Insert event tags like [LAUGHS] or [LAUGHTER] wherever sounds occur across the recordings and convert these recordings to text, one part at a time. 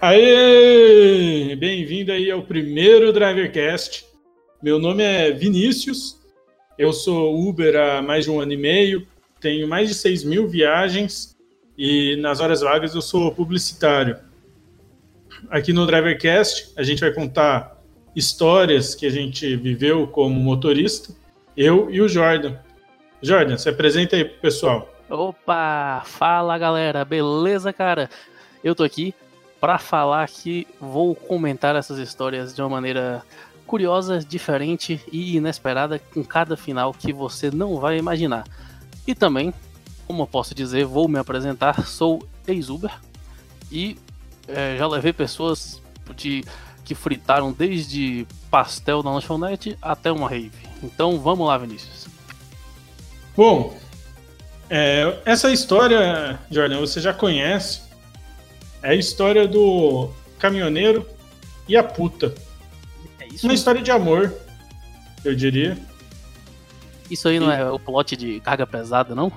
Aê! Bem-vindo aí ao primeiro Drivercast. Meu nome é Vinícius, eu sou Uber há mais de um ano e meio, tenho mais de 6 mil viagens e nas horas vagas eu sou publicitário. Aqui no Drivercast a gente vai contar histórias que a gente viveu como motorista, eu e o Jordan. Jordan, se apresenta aí pro pessoal. Opa! Fala galera, beleza, cara? Eu tô aqui para falar que vou comentar essas histórias de uma maneira curiosa, diferente e inesperada, com cada final que você não vai imaginar. E também, como eu posso dizer, vou me apresentar, sou ex-Uber e é, já levei pessoas de, que fritaram desde pastel na lanchonete até uma rave. Então vamos lá, Vinícius. Bom, é, essa história, Jordan, você já conhece é a história do caminhoneiro e a puta. É isso? Uma história de amor, eu diria. Isso aí não é o plot de carga pesada, não?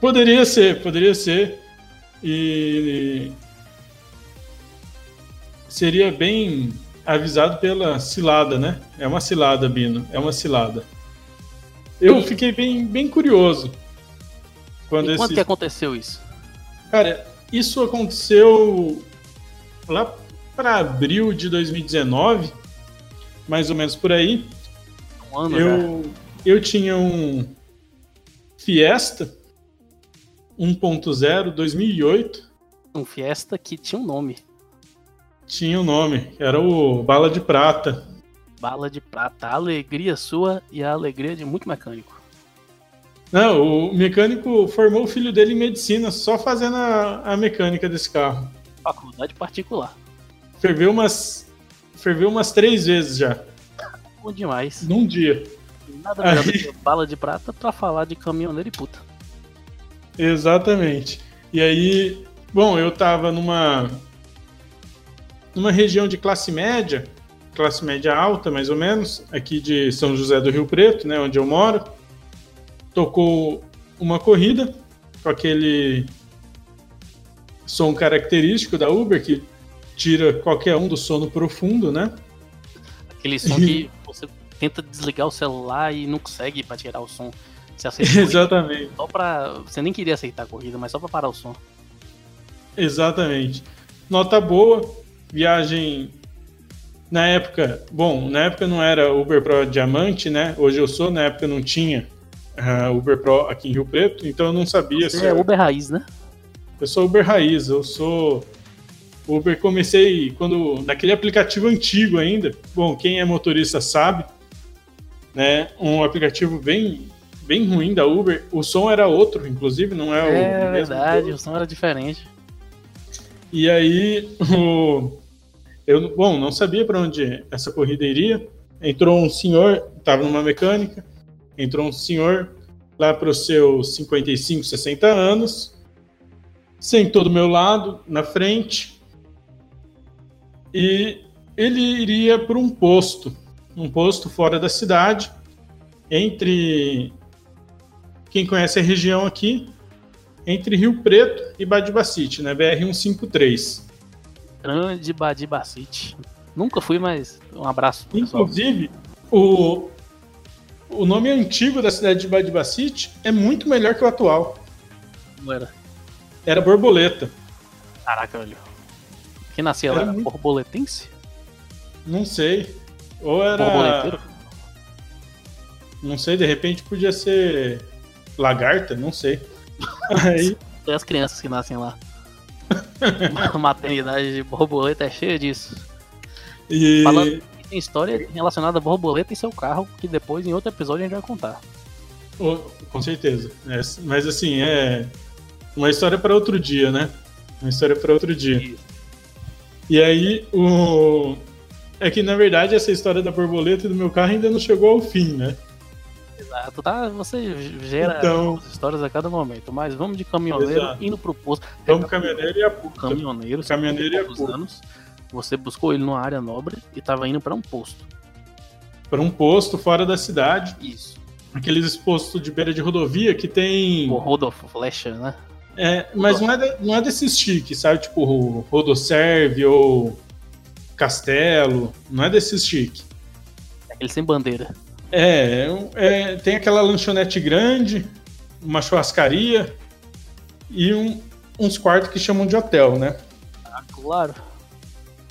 Poderia ser, poderia ser. E seria bem avisado pela cilada, né? É uma cilada, Bino. É uma cilada. Eu fiquei bem, bem curioso. Quando esse... quando que aconteceu isso? Cara, isso aconteceu lá para abril de 2019, mais ou menos por aí. Um ano, eu, eu tinha um Fiesta 1.0 2008. Um Fiesta que tinha um nome. Tinha um nome, era o Bala de Prata. Bala de Prata, a alegria sua e a alegria de muito mecânico. Não, o mecânico formou o filho dele em medicina só fazendo a, a mecânica desse carro. Faculdade particular. Ferveu umas, ferveu umas três vezes já. Bom demais. Num dia. Nada melhor Aí... do que bala de prata pra falar de caminhoneiro e puta. Exatamente. E aí, bom, eu tava numa numa região de classe média, classe média alta, mais ou menos, aqui de São José do Rio Preto, né, onde eu moro tocou uma corrida com aquele som característico da Uber que tira qualquer um do sono profundo, né? Aquele som que você tenta desligar o celular e não consegue para tirar o som. Você [LAUGHS] Exatamente. Só para você nem queria aceitar a corrida, mas só para parar o som. Exatamente. Nota boa, viagem na época, bom, na época não era Uber Pro Diamante, né? Hoje eu sou, na época não tinha uh, Uber Pro aqui em Rio Preto, então eu não sabia Você se. É Uber Raiz, né? Eu sou Uber Raiz, eu sou. Uber comecei quando naquele aplicativo antigo ainda. Bom, quem é motorista sabe, né? Um aplicativo bem bem ruim da Uber. O som era outro, inclusive, não é, é o É verdade, o som era diferente. E aí [LAUGHS] o eu bom, não sabia para onde essa corrida iria. Entrou um senhor, estava numa mecânica, entrou um senhor lá para os seus 55, 60 anos, sentou do meu lado, na frente, e ele iria para um posto, um posto fora da cidade, entre quem conhece a região aqui, entre Rio Preto e Badibacite, né? BR 153. Grande Badibacite. Nunca fui, mas um abraço. Inclusive, o, o nome antigo da cidade de Badibacite é muito melhor que o atual. Não era? Era Borboleta. Caraca, velho. Quem nascia era lá? Muito... Borboletense? Não sei. Ou era. Borboleteiro? Não sei, de repente podia ser lagarta, não sei. [LAUGHS] Aí. Tem as crianças que nascem lá. [LAUGHS] A maternidade de borboleta é cheia disso. E... Falando, tem história relacionada a borboleta e seu carro, que depois, em outro episódio, a gente vai contar. Oh, com certeza. É, mas assim, é uma história para outro dia, né? Uma história para outro dia. Isso. E aí, o... é que na verdade essa história da borboleta e do meu carro ainda não chegou ao fim, né? Exato, tá? Você gera então... histórias a cada momento, mas vamos de caminhoneiro Exato. indo pro posto. Vamos caminhoneiro e a puta. Caminhoneiro, caminhoneiro e a puta. anos. Você buscou ele numa área nobre e estava indo para um posto. para um posto fora da cidade. Isso. Aqueles postos de beira de rodovia que tem. O Rodolfo Flecha, né? É, mas não é, de, não é desses chiques, sabe? Tipo Rodoserve ou Castelo. Não é desses chiques. Aquele sem bandeira. É, é, tem aquela lanchonete grande, uma churrascaria e um, uns quartos que chamam de hotel, né? Ah, claro.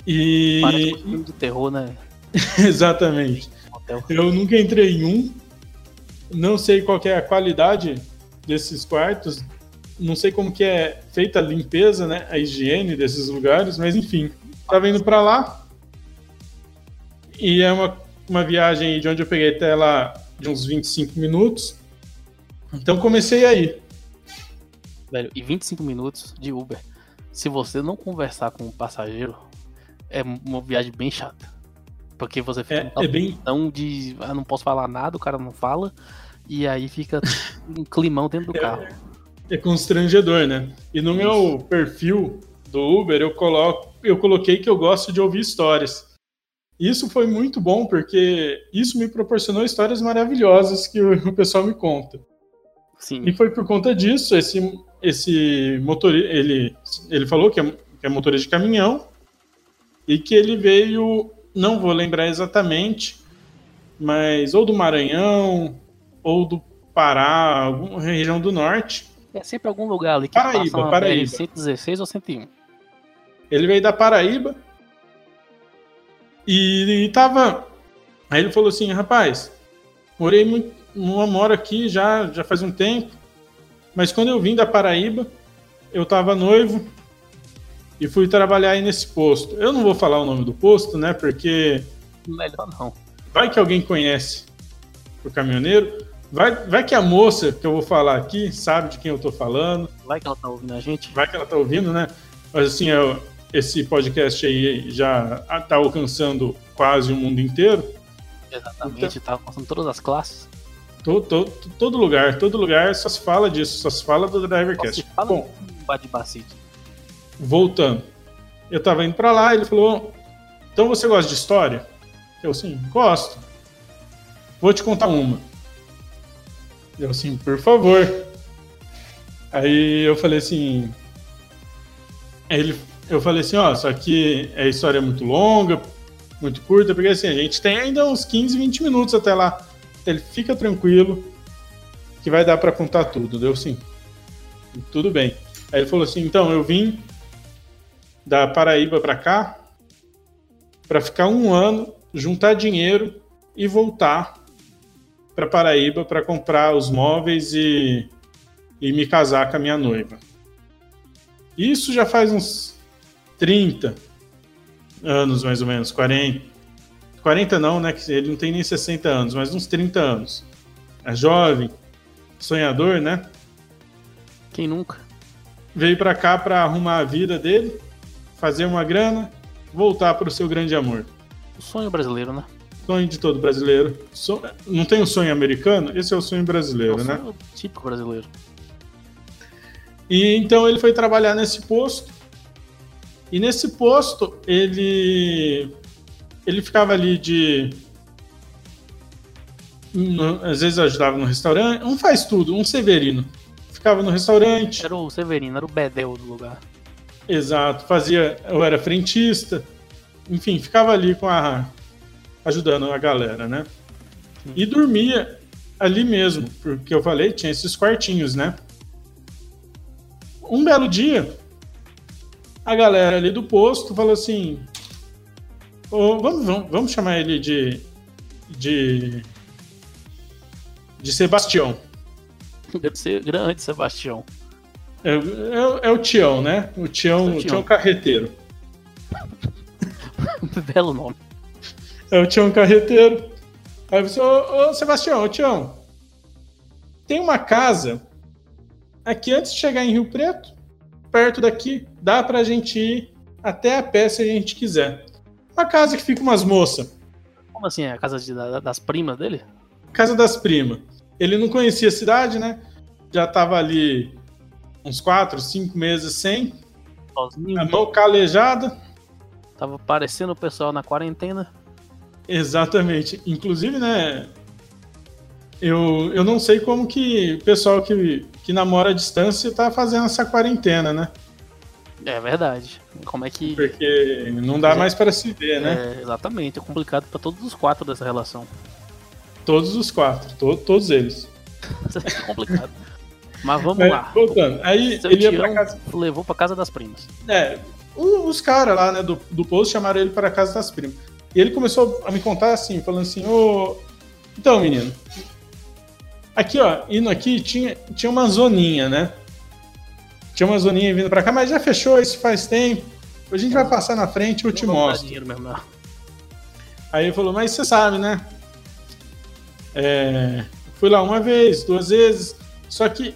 E. Parece um filme de terror, né? [LAUGHS] Exatamente. Hotel. Eu nunca entrei em um. Não sei qual que é a qualidade desses quartos. Não sei como que é feita a limpeza, né? A higiene desses lugares, mas enfim. Tava indo para lá. E é uma, uma viagem de onde eu peguei até lá de uns 25 minutos. Então comecei aí. Velho, e 25 minutos de Uber. Se você não conversar com o passageiro, é uma viagem bem chata. Porque você fica É, é bem. tão de. Ah, não posso falar nada, o cara não fala. E aí fica [LAUGHS] um climão dentro do carro. É constrangedor, né? E no meu perfil do Uber eu coloco, eu coloquei que eu gosto de ouvir histórias. Isso foi muito bom porque isso me proporcionou histórias maravilhosas que o [LAUGHS] pessoal me conta. Sim. E foi por conta disso esse esse motorista ele ele falou que é, que é motorista de caminhão e que ele veio, não vou lembrar exatamente, mas ou do Maranhão ou do Pará, alguma região do norte. É sempre algum lugar ali que Paraíba, passa Paraíba. BR 116 ou 101. Ele veio da Paraíba e, e tava. Aí ele falou assim: rapaz, morei muito, não moro aqui já, já faz um tempo, mas quando eu vim da Paraíba, eu tava noivo e fui trabalhar aí nesse posto. Eu não vou falar o nome do posto, né? Porque Melhor não. vai que alguém conhece o caminhoneiro. Vai, vai que a moça que eu vou falar aqui sabe de quem eu tô falando. Vai que ela tá ouvindo a gente. Vai que ela tá ouvindo, né? Mas assim, eu- esse podcast aí já tá alcançando quase o mundo inteiro. Exatamente, tá passando todas as classes. To- to- todo lugar, todo lugar só se fala disso, só se fala do Só Drivercast. se fala Bom, em Badibacite. voltando. Eu tava indo pra lá, ele falou: Então você gosta de história? Eu assim, gosto. Vou te contar uma. Eu assim, por favor. Aí eu falei assim. Aí ele, eu falei assim, ó, só que a história é muito longa, muito curta, porque assim, a gente tem ainda uns 15, 20 minutos até lá. Ele fica tranquilo, que vai dar pra contar tudo. Deu sim. Tudo bem. Aí ele falou assim, então, eu vim da Paraíba pra cá pra ficar um ano, juntar dinheiro e voltar pra Paraíba pra comprar os móveis e, e me casar com a minha noiva. Isso já faz uns 30 anos, mais ou menos, 40. 40 não, né? que Ele não tem nem 60 anos, mas uns 30 anos. É jovem, sonhador, né? Quem nunca? Veio pra cá pra arrumar a vida dele, fazer uma grana, voltar pro seu grande amor. O sonho brasileiro, né? Sonho de todo brasileiro. So- Não tem o sonho americano? Esse é o sonho brasileiro, É o né? sonho típico brasileiro. E então ele foi trabalhar nesse posto. E nesse posto ele ele ficava ali de às vezes ajudava no restaurante, um faz tudo, um severino. Ficava no restaurante, Era o Severino, era o Bedel do lugar. exato, fazia, eu era frentista. Enfim, ficava ali com a ajudando a galera, né? E dormia ali mesmo, porque eu falei, tinha esses quartinhos, né? Um belo dia, a galera ali do posto falou assim: "Ô, vamos, vamos, vamos chamar ele de. de. de Sebastião. Deve ser grande, Sebastião. É, é- é o Tião, né? O Tião, É o o Tião. Tião Carreteiro. [LAUGHS] Belo nome. É o Tião Carreteiro. Aí você, ô, ô Sebastião, ô Tião, tem uma casa aqui antes de chegar em Rio Preto, perto daqui, dá pra gente ir até a pé se a gente quiser. Uma casa que fica umas moças, Como assim? É a casa de- da- das primas dele? casa das primas. Ele não conhecia a cidade, né? Já tava ali uns quatro, cinco meses sem, Sozinho. a mão calejada. Tava parecendo o pessoal na quarentena. Exatamente. Inclusive, né? Eu, eu não sei como que o pessoal que, que namora à distância tá fazendo essa quarentena, né? É verdade. Como é que. Porque não dá é, mais para se ver, né? É, exatamente. É complicado para todos os quatro dessa relação. Todos os quatro, to todos eles. [LAUGHS] é complicado. Mas vamos Mas, lá. Voltando. Aí Seu ele ia pra casa. Levou pra casa das primas. É. Os caras lá, né, do, do posto chamaram ele para casa das primas. E ele começou a me contar assim, falando assim, ô. Então, menino. Aqui, ó, indo aqui, tinha, tinha uma zoninha, né? Tinha uma zoninha vindo pra cá, mas já fechou isso faz tempo. A gente vai passar na frente e eu te mostro. Mesmo, Aí ele falou, mas você sabe, né? É, fui lá uma vez, duas vezes. Só que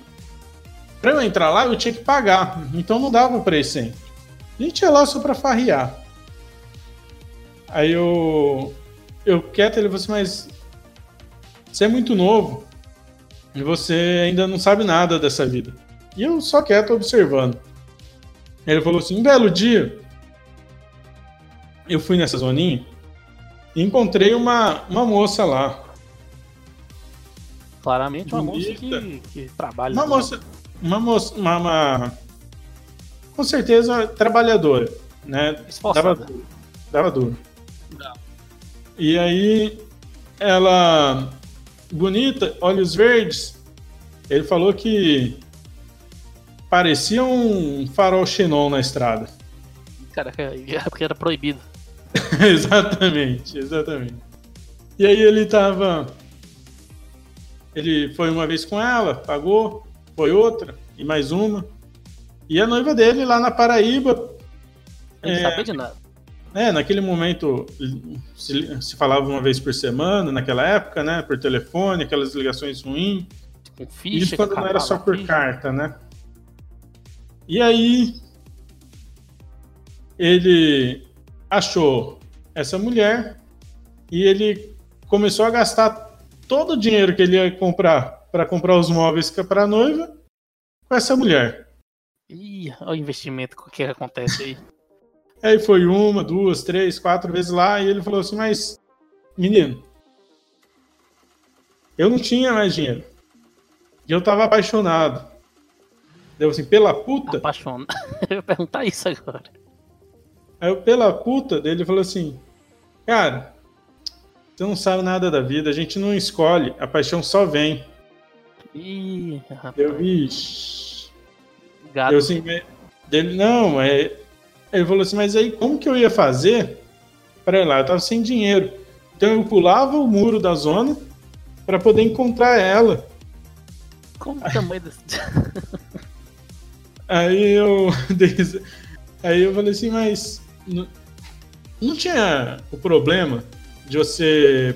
para eu entrar lá eu tinha que pagar. Então não dava pra ir sem. A gente ia lá só pra farrear. Aí eu. Eu quieto, ele falou assim, mas. Você é muito novo. E você ainda não sabe nada dessa vida. E eu só quieto observando. Ele falou assim: um belo dia. Eu fui nessa zoninha e encontrei uma, uma moça lá. Claramente uma moça que, que trabalha. Uma moça. Uma moça. Uma, uma, com certeza trabalhadora. Né? Esforçada. Dava, dava duro. E aí, ela, bonita, olhos verdes, ele falou que parecia um farol xenon na estrada. Cara, é porque era proibido. [LAUGHS] exatamente, exatamente. E aí ele tava. Ele foi uma vez com ela, pagou, foi outra, e mais uma. E a noiva dele lá na Paraíba. Eu não é, sabia de nada. É, naquele momento se, se, falava uma vez por semana, naquela época, né? Por telefone, aquelas ligações ruins. Com ficha, Isso quando não era só por ficha. carta, né? E aí ele achou essa mulher e ele começou a gastar todo o dinheiro que ele ia comprar para comprar os móveis para a noiva com essa mulher. Ih, olha o investimento que acontece aí. [LAUGHS] Aí foi uma, duas, três, quatro vezes lá e ele falou assim: Mas, menino, eu não tinha mais dinheiro. E eu tava apaixonado. Deu assim, pela puta. Apaixonado. [LAUGHS] eu ia perguntar isso agora. Aí eu, pela puta, dele falou assim: Cara, você não sabe nada da vida, a gente não escolhe, a paixão só vem. Ih, rapaz. Eu vi. Gato. Eu assim, dele, não, é ele falou assim, mas aí como que eu ia fazer para ir lá? Eu tava sem dinheiro. Então eu pulava o muro da zona para poder encontrar ela. Como o tamanho desse... [LAUGHS] Aí eu [LAUGHS] aí eu falei assim, mas não, não tinha o problema de você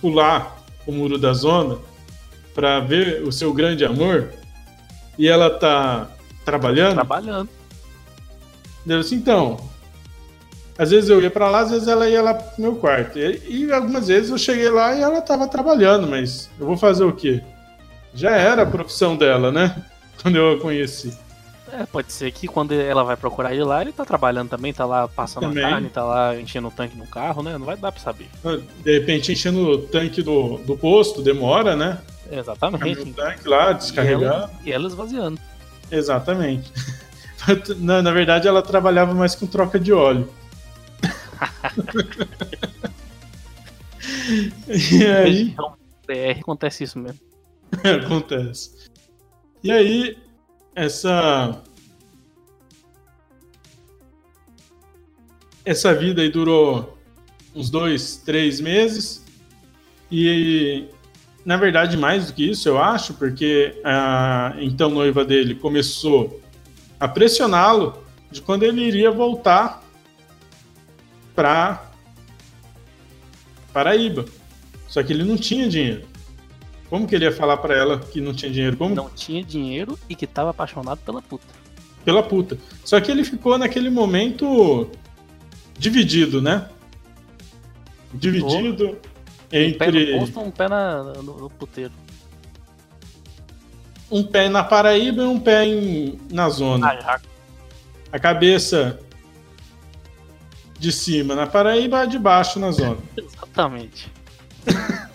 pular o muro da zona para ver o seu grande amor e ela tá trabalhando? Trabalhando. Deu assim, então. Às vezes eu ia para lá, às vezes ela ia lá pro meu quarto. E, e, algumas vezes eu cheguei lá e ela tava trabalhando, mas eu vou fazer o quê? Já era a profissão dela, né? [LAUGHS] Quando eu a conheci. É, pode ser que quando ela vai procurar ele lá, ele tá trabalhando também, tá lá passando também. a carne, tá lá enchendo o tanque no carro, né? Não vai dar pra saber. Ah, de repente enchendo o tanque do, do posto, demora, né? Exatamente. O tanque lá, descarregar. E ela, e ela esvaziando. Exatamente. [LAUGHS] na, na verdade, ela trabalhava mais com troca de óleo. [LAUGHS] e aí. BR acontece isso mesmo. [LAUGHS] acontece. E aí, essa. Essa vida aí durou uns dois, três meses. E, na verdade, mais do que isso, eu acho, porque a então noiva dele começou a pressioná-lo de quando ele iria voltar para Paraíba. Só que ele não tinha dinheiro. Como que ele ia falar para ela que não tinha dinheiro? Como? Não tinha dinheiro e que estava apaixonado pela puta. Pela puta. Só que ele ficou naquele momento dividido, né? Dividido oh, entre. Um pé no posto, um pé na, no, no puteiro um pé na Paraíba e um pé em, na zona. Ah, a cabeça de cima na Paraíba, a de baixo na zona. [LAUGHS] Exatamente. [LAUGHS]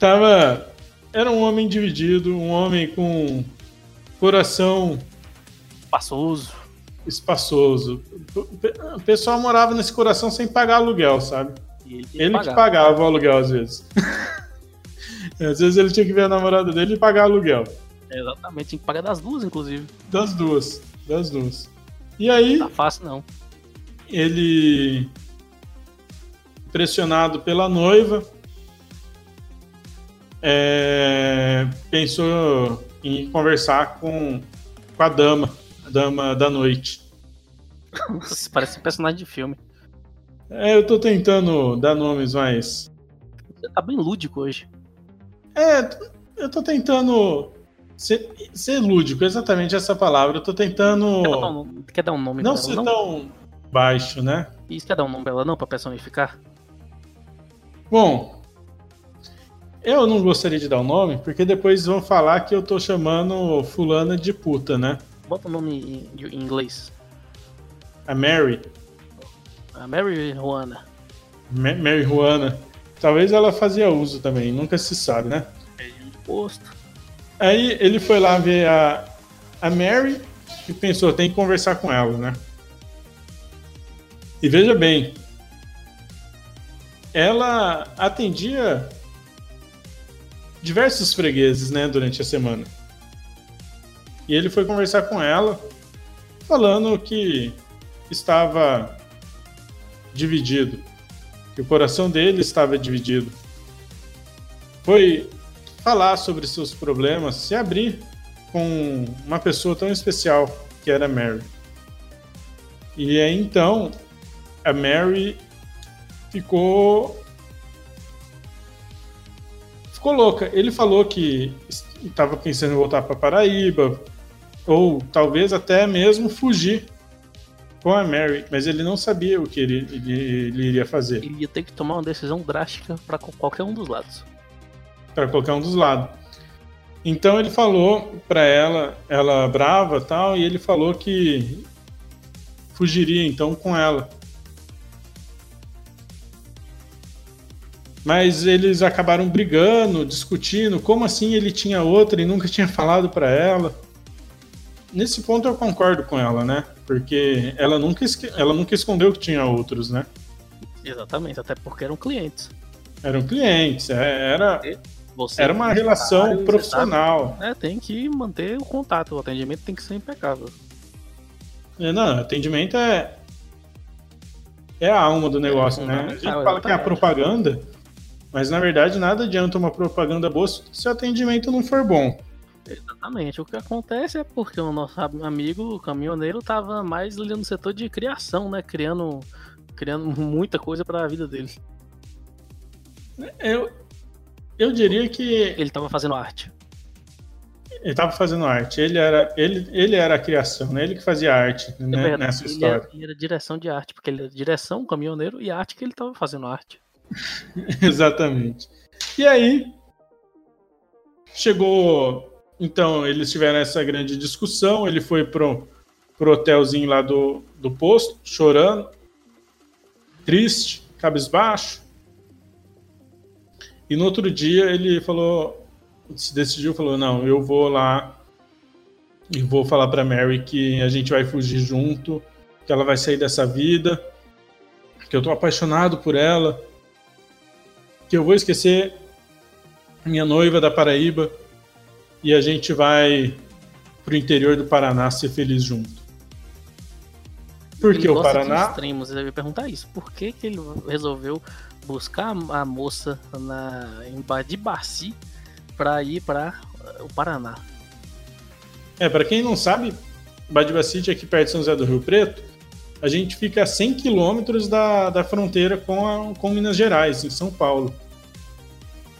Tava. Era um homem dividido, um homem com coração Espaçoso. espaçoso. O pessoal morava nesse coração sem pagar aluguel, sabe? Ele, Ele que pagava o aluguel às vezes. [LAUGHS] às vezes ele tinha que ver a namorada dele e pagar aluguel. Exatamente, tinha que pagar das duas, inclusive. Das duas. Das duas. E aí, Tá fácil, não. ele. Pressionado pela noiva. É, pensou em conversar com, com a dama, a dama da noite. Nossa, Parece um personagem de filme. É, eu tô tentando dar nomes. Você tá bem lúdico hoje. É, eu tô tentando ser, ser lúdico, exatamente essa palavra. Eu tô tentando Quer dar um nome, quer dar um nome não ser ela, não? tão baixo, né? Isso quer dar um nome pra ela, não, pra personificar? Bom, eu não gostaria de dar o nome, porque depois vão falar que eu tô chamando fulana de puta, né? Bota o nome em, em inglês. A Mary, A Mary Juana. Ma- Mary Juana. Talvez ela fazia uso também, nunca se sabe, né? Posto. Aí ele foi lá ver a, a Mary e pensou, tem que conversar com ela, né? E veja bem, ela atendia diversos fregueses, né, durante a semana. E ele foi conversar com ela, falando que estava dividido, que o coração dele estava dividido. Foi falar sobre seus problemas, se abrir com uma pessoa tão especial que era Mary. E aí então a Mary ficou ficou louca. Ele falou que estava pensando em voltar para Paraíba ou talvez até mesmo fugir com a Mary, mas ele não sabia o que ele, ele- ele iria fazer. Ele ia ter que tomar uma decisão drástica co- qualquer um dos lados. para qualquer um dos lados. Então ele falou para ela, ela brava tal, e ele falou que fugiria então com ela. Mas eles acabaram brigando, discutindo, como assim ele tinha outra e nunca tinha falado para ela. Nesse ponto eu concordo com ela, né? Porque ela nunca, ela nunca escondeu que tinha outros, né? Exatamente, até porque eram clientes. Eram clientes, é- era, Você era uma é relação profissional. É, tem que manter o contato, o atendimento tem que ser impecável. É, Não, atendimento é. É a alma do negócio, né? A gente fala que é a propaganda, mas na verdade nada adianta uma propaganda boa se o atendimento não for bom. Exatamente. O que acontece é porque o nosso amigo o caminhoneiro tava mais ali no setor de criação, né? Criando, criando muita coisa pra vida dele. Eu, eu diria que Ele tava fazendo arte. ele estava fazendo arte. Ele era, ele, ele era a criação, né? Ele que fazia arte É né, nessa ele história. era, ele era direção de arte, porque ele era direção, caminhoneiro e arte que ele tava fazendo arte. [LAUGHS] Exatamente. E aí chegou. Então, eles tiveram essa grande discussão. Ele foi pro, pro hotelzinho lá do, do posto, chorando, triste, cabisbaixo. E no outro dia ele falou, se decidiu, falou: Não, eu vou lá e vou falar pra Mary que a gente vai fugir junto, que ela vai sair dessa vida, que eu tô apaixonado por ela que eu vou esquecer minha noiva da Paraíba e a gente vai pro interior do Paraná ser feliz junto. Porque Ele o Paraná, extremos, eu ia perguntar isso. Por que, que ele resolveu buscar a moça na, em Ba- de pra ir pra eh, o Paraná? é para quem não sabe, Badiba City aqui perto de São José do Rio Preto, a gente fica a 100 quilômetros da, da fronteira com, a, com Minas Gerais, em São Paulo.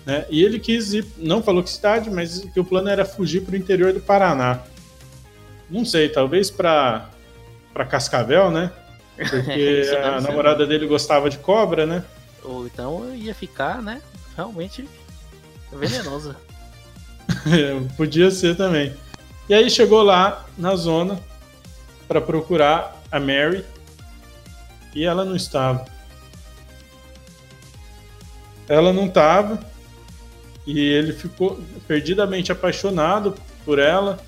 Né? E ele quis ir, não falou que cidade, mas que o plano era fugir para o interior do Paraná. Não sei, talvez para Cascavel, né? Porque [LAUGHS] a namorada dele gostava de cobra, né? Ou então ia ficar, né? Realmente venenosa. [LAUGHS] Podia ser também. E aí chegou lá na zona para procurar a Mary. E ela não estava. Ela não estava. E ele ficou perdidamente apaixonado por ela.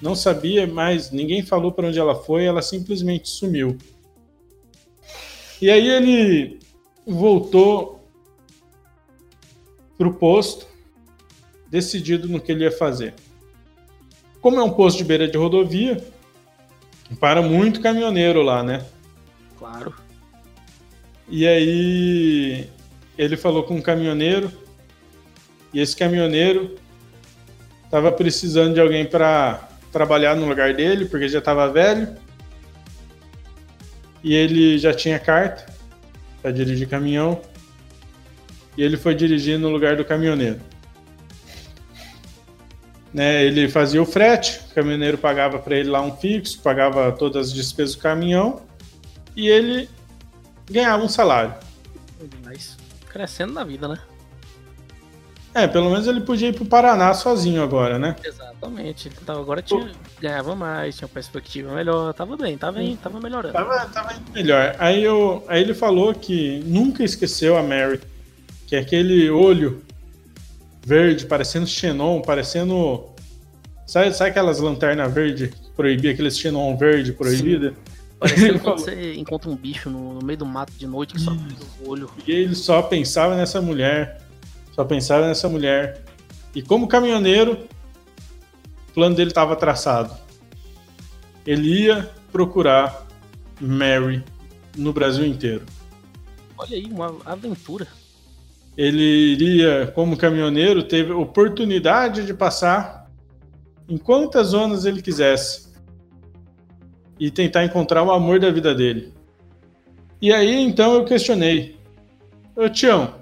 Não sabia mais, ninguém falou para onde ela foi, ela simplesmente sumiu. E aí ele voltou pro posto, decidido no que ele ia fazer. Como é um posto de beira de rodovia, para muito caminhoneiro lá, né? Claro. E aí ele falou com um caminhoneiro e esse caminhoneiro estava precisando de alguém para trabalhar no lugar dele, porque já estava velho. E ele já tinha carta para dirigir caminhão. E ele foi dirigir no lugar do caminhoneiro. Né, ele fazia o frete, o caminhoneiro pagava para ele lá um fixo, pagava todas as despesas do caminhão e ele ganhava um salário. Mas crescendo na vida, né? É, pelo menos ele podia ir pro Paraná sozinho agora, né? Exatamente. Então agora tinha, ganhava mais, tinha uma perspectiva melhor, tava bem, tava, bem, tava melhorando. Tava, tava melhor. Aí, eu, aí ele falou que nunca esqueceu a Mary, que é aquele olho verde, parecendo Xenon, parecendo. Sabe, sabe aquelas lanternas verdes proibidas, aqueles Xenon verde proibida? Parecendo [LAUGHS] quando você encontra um bicho no, no, meio do mato de noite que só o olho. E ele só pensava nessa mulher. Só pensava nessa mulher. E como caminhoneiro, o plano dele estava traçado. Ele ia procurar Mary no Brasil inteiro. Olha aí, uma aventura ele iria, como caminhoneiro, teve oportunidade de passar em quantas zonas ele quisesse e tentar encontrar o amor da vida dele. E aí então eu questionei: Ô Tião,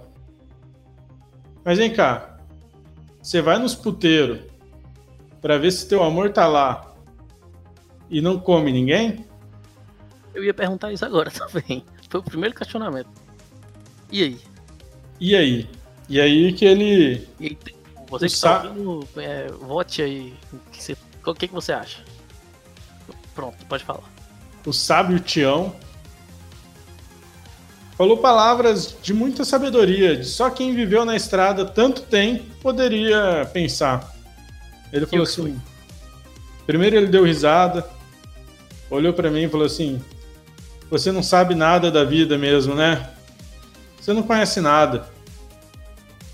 mas vem cá, você vai nos puteiros para ver se teu amor tá lá e não come ninguém? Eu ia perguntar isso agora [LAUGHS] também. Foi o primeiro questionamento. E aí? E aí? E aí que ele. E você que tá ouvindo, é, vote aí. Que você, o que, que você acha? Pronto, pode falar. O sábio Tião falou palavras de muita sabedoria, de só quem viveu na estrada tanto tempo poderia pensar. Ele falou assim: primeiro ele deu risada, olhou para mim e falou assim: Você não sabe nada da vida mesmo, né? Você não conhece nada.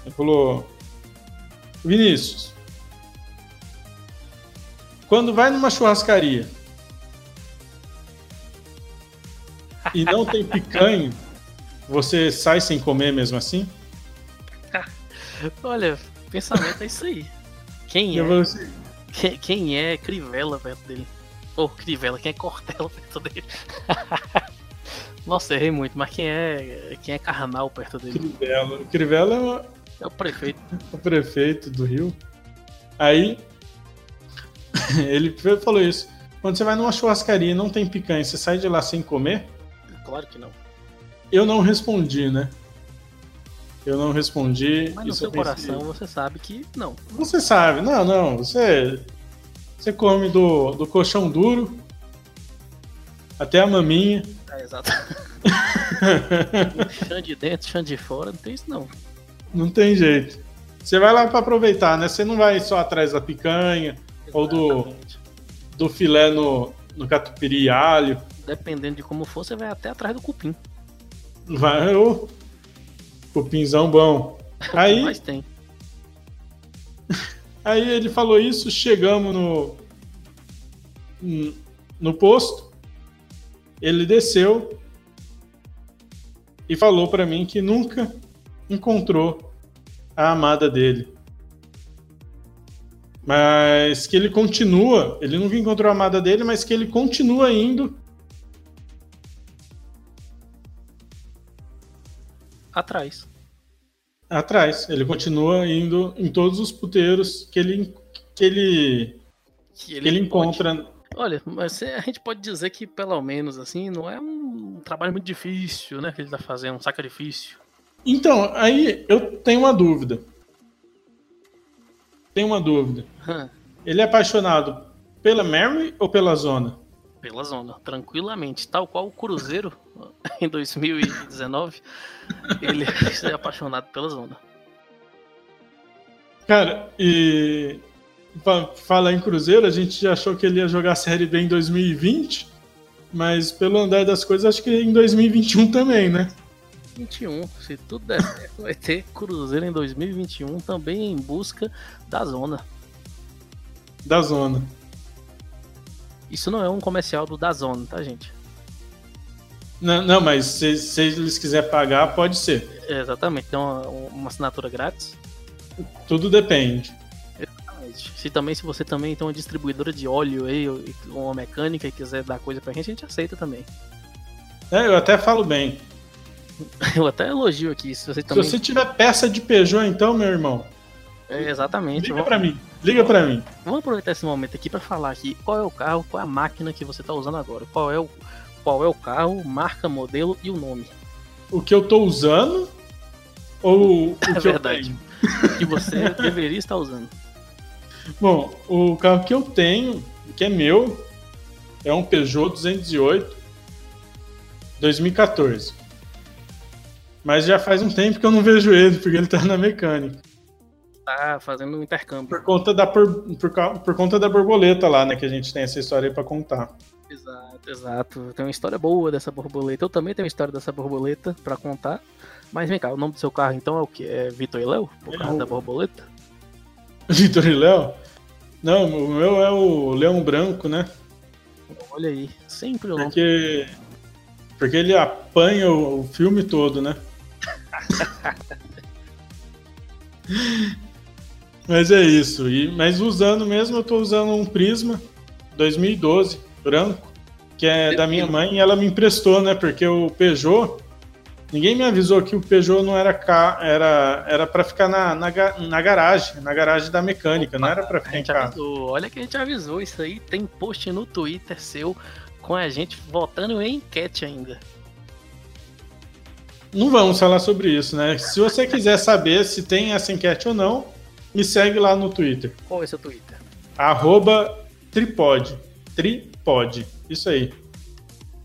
Ele falou: Vinícius, quando vai numa churrascaria e não tem picanha, você sai sem comer mesmo assim? [LAUGHS] Olha, pensamento é isso aí. Quem é? Assim, quem, quem é Crivella perto dele? Ou oh, Crivella, quem é Cortella perto dele? [LAUGHS] Nossa, errei muito, mas quem é quem é carnal perto dele? Crivella. Crivella é, uma... é o prefeito. [LAUGHS] o prefeito do Rio. Aí [LAUGHS] ele falou isso. Quando você vai numa churrascaria e não tem picanha, você sai de lá sem comer? Claro que não. Eu não respondi, né? Eu não respondi. Mas no seu coração você sabe que não. Você sabe, não, não. Você, você come do, do colchão duro até a maminha. É, exato. [LAUGHS] chão de dentro, chão de fora, não tem isso não. Não tem jeito. Você vai lá para aproveitar, né? Você não vai só atrás da picanha Exatamente. ou do, do filé no, no catupiry alho. Dependendo de como for, você vai até atrás do cupim. Vai, o cupinzão bom. [LAUGHS] Aí, Mas tem. [LAUGHS] Aí ele falou isso, chegamos no, no posto ele desceu e falou para mim que nunca encontrou a amada dele. Mas que ele continua, ele nunca encontrou a amada dele, mas que ele continua indo atrás. Atrás, ele continua indo em todos os puteiros que ele que ele que ele, que ele encontra Olha, mas a gente pode dizer que pelo menos assim, não é um trabalho muito difícil, né, que ele tá fazendo, um sacrifício. Então, aí eu tenho uma dúvida. Tenho uma dúvida. Ele é apaixonado pela Mary ou pela Zona? Pela zona, tranquilamente. Tal qual o Cruzeiro [LAUGHS] em 2019, ele [LAUGHS] é apaixonado pela zona. Cara, e falar em Cruzeiro, a gente achou que ele ia jogar a Série B em 2020, mas pelo andar das coisas, acho que em 2021 também, né? 2021, se tudo der certo, vai ter Cruzeiro em 2021 também em busca da zona. Da zona. Isso não é um comercial do da zona, tá, gente? Não, não mas se, se eles quiserem pagar, pode ser. É, exatamente, tem uma, uma assinatura grátis. Tudo depende. Exatamente. Se também, se você também tem uma distribuidora de óleo aí, ou uma mecânica e quiser dar coisa pra gente, a gente aceita também. É, eu até falo bem. [LAUGHS] Eu até elogio aqui. Se você, Se também... você tiver peça de Peugeot, então, meu irmão, É, exatamente. liga Vamos, pra mim. Liga pra mim. vamos aproveitar esse momento aqui pra falar aqui qual é o carro, qual é a máquina que você tá usando agora. Qual é o, qual é o carro, marca, modelo e o nome. O que eu tô usando ou o [LAUGHS] que É eu verdade. tenho? Que você [LAUGHS] deveria estar usando. Bom, o carro que eu tenho, que é meu, é um Peugeot 208 2014. Mas já faz um tempo que eu não vejo ele, porque ele tá na mecânica. Tá fazendo um intercâmbio. Por conta da, por, por, por conta da borboleta lá, né? Que a gente tem essa história aí pra contar. Exato, exato. Tem uma história boa dessa borboleta. Eu também tenho uma história dessa borboleta pra contar. Mas vem cá, o nome do seu carro então é o que? É Vitor e Léo? O carro É o- da borboleta? Vitor e Léo? Não, o meu é o Leão Branco, né? Olha aí, sempre o. Porque, porque ele apanha o, o filme todo, né? [LAUGHS] mas é isso. E, mas usando mesmo, eu tô usando um Prisma 2012, branco, que é da minha mãe, e ela me emprestou, né? Porque o Peugeot. Ninguém me avisou que o Peugeot não era ca... era era para ficar na, na, na garagem, na garagem da mecânica, não era para ficar em casa. avisou. Olha que a gente avisou isso aí. Tem post no Twitter seu com a gente votando em enquete ainda. Não vamos falar sobre isso, né? Se você quiser saber se tem essa enquete ou não, me segue lá no Twitter. Qual é seu Twitter? Arroba tripod. Tripod. Isso aí.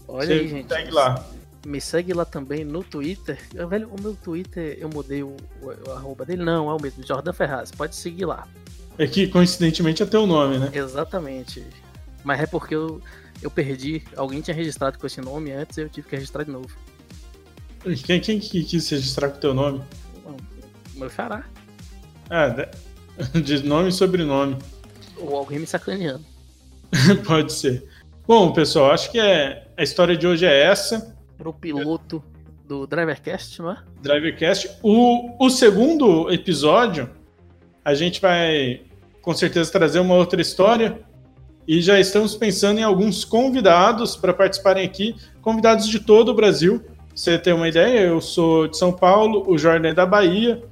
Olha Você aí, gente. segue lá. Me segue lá também no Twitter. Ah, Velho, o meu Twitter, eu mudei o, o- o arroba dele. Não, é o mesmo, Jordan Ferraz. Pode seguir lá. É que coincidentemente é teu nome, né? Exatamente. Mas é porque eu, eu perdi. Alguém tinha registrado com esse nome antes eu tive que registrar de novo. Quem, quem que quis registrar com teu nome? O Meu xará. Ah, de- [LAUGHS] de nome e sobrenome. Ou alguém me sacaneando. [LAUGHS] Pode ser. Bom, pessoal, acho que é, a história de hoje é essa. Pro piloto do Drivercast, não é? Drivercast. O, o segundo episódio, a gente vai com certeza trazer uma outra história. E já estamos pensando em alguns convidados para participarem aqui, convidados de todo o Brasil. Pra você ter uma ideia, eu sou de São Paulo, o Jordan é da Bahia,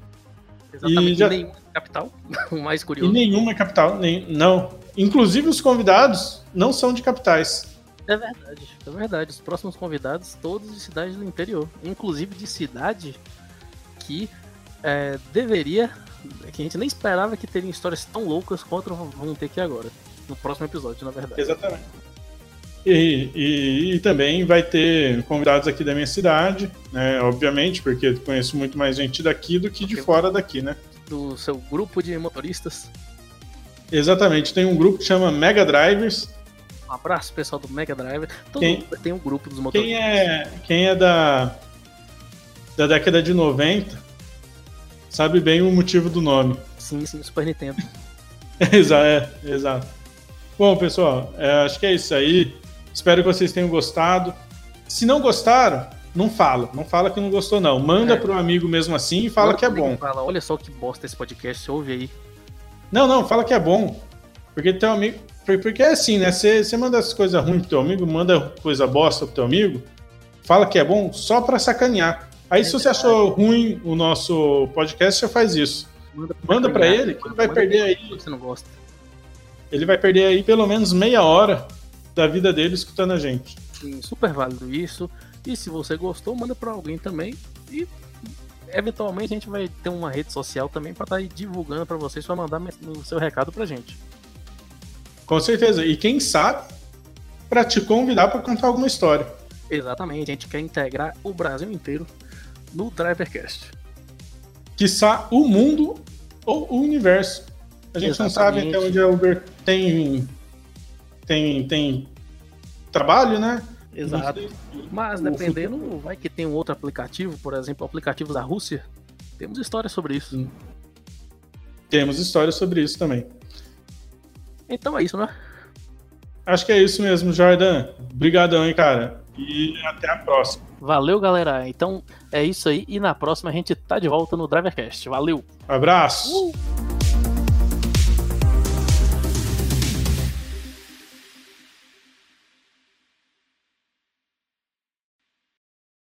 Exatamente. E já- Nenhuma capital. [LAUGHS] o mais e curioso. nenhuma é capital, nem, não. Inclusive os convidados não são de capitais. É verdade, é verdade. Os próximos convidados, todos de cidades do interior. Inclusive de cidade que é, deveria. que a gente nem esperava que teriam histórias tão loucas quanto vão ter aqui agora. No próximo episódio, na verdade. Exatamente. E, e- e também vai ter convidados aqui da minha cidade, né? Obviamente, porque eu conheço muito mais gente daqui do que de fora daqui, né? Do seu grupo de motoristas. Exatamente. Tem um grupo que chama Mega Drivers. Um abraço, pessoal do Mega Driver. Todo Quem- mundo tem um grupo dos motoristas. Quem é, quem é da, da década de 90 sabe bem o motivo do nome. Sim, sim, Super Nintendo. [LAUGHS] Exa- é, exato. Bom, pessoal, é, acho que é isso aí. Espero que vocês tenham gostado. Se não gostaram, não fala. Não fala que não gostou, não. Manda É. para um amigo mesmo assim e fala Manda que é bom. Fala, olha só que bosta esse podcast, ouve aí. Não, não, fala que é bom. Porque teu amigo. Por- Porque é assim, né? Você manda as coisas ruins pro teu amigo, manda coisa bosta pro teu amigo, fala que é bom só pra sacanear. Aí, se você achou ruim o nosso podcast, você faz isso. Manda, pra ele, que ele vai perder aí. ele, Você não gosta. Ele vai perder aí pelo menos meia hora da vida dele escutando a gente. Sim, super válido isso. E se você gostou, manda pra alguém também. E eventualmente a gente vai ter uma rede social também pra estar aí divulgando pra vocês, pra mandar o seu recado pra gente. Com certeza. E quem sabe, para te convidar para contar alguma história. Exatamente, a gente quer integrar o Brasil inteiro no Drivercast. Quiçá o mundo ou o universo. A gente Exatamente. não sabe até onde a Uber tem, tem, tem trabalho, né? Exato. Mas dependendo, vai que tem um outro aplicativo, por exemplo, aplicativos da Rússia. Temos histórias sobre isso. Temos histórias sobre isso também. Então é isso, né? Acho que é isso mesmo, Jordan. Obrigadão, hein, cara. E até a próxima. Valeu, galera. Então é isso aí. E na próxima a gente tá de volta no Drivercast. Valeu. abraço. Uh!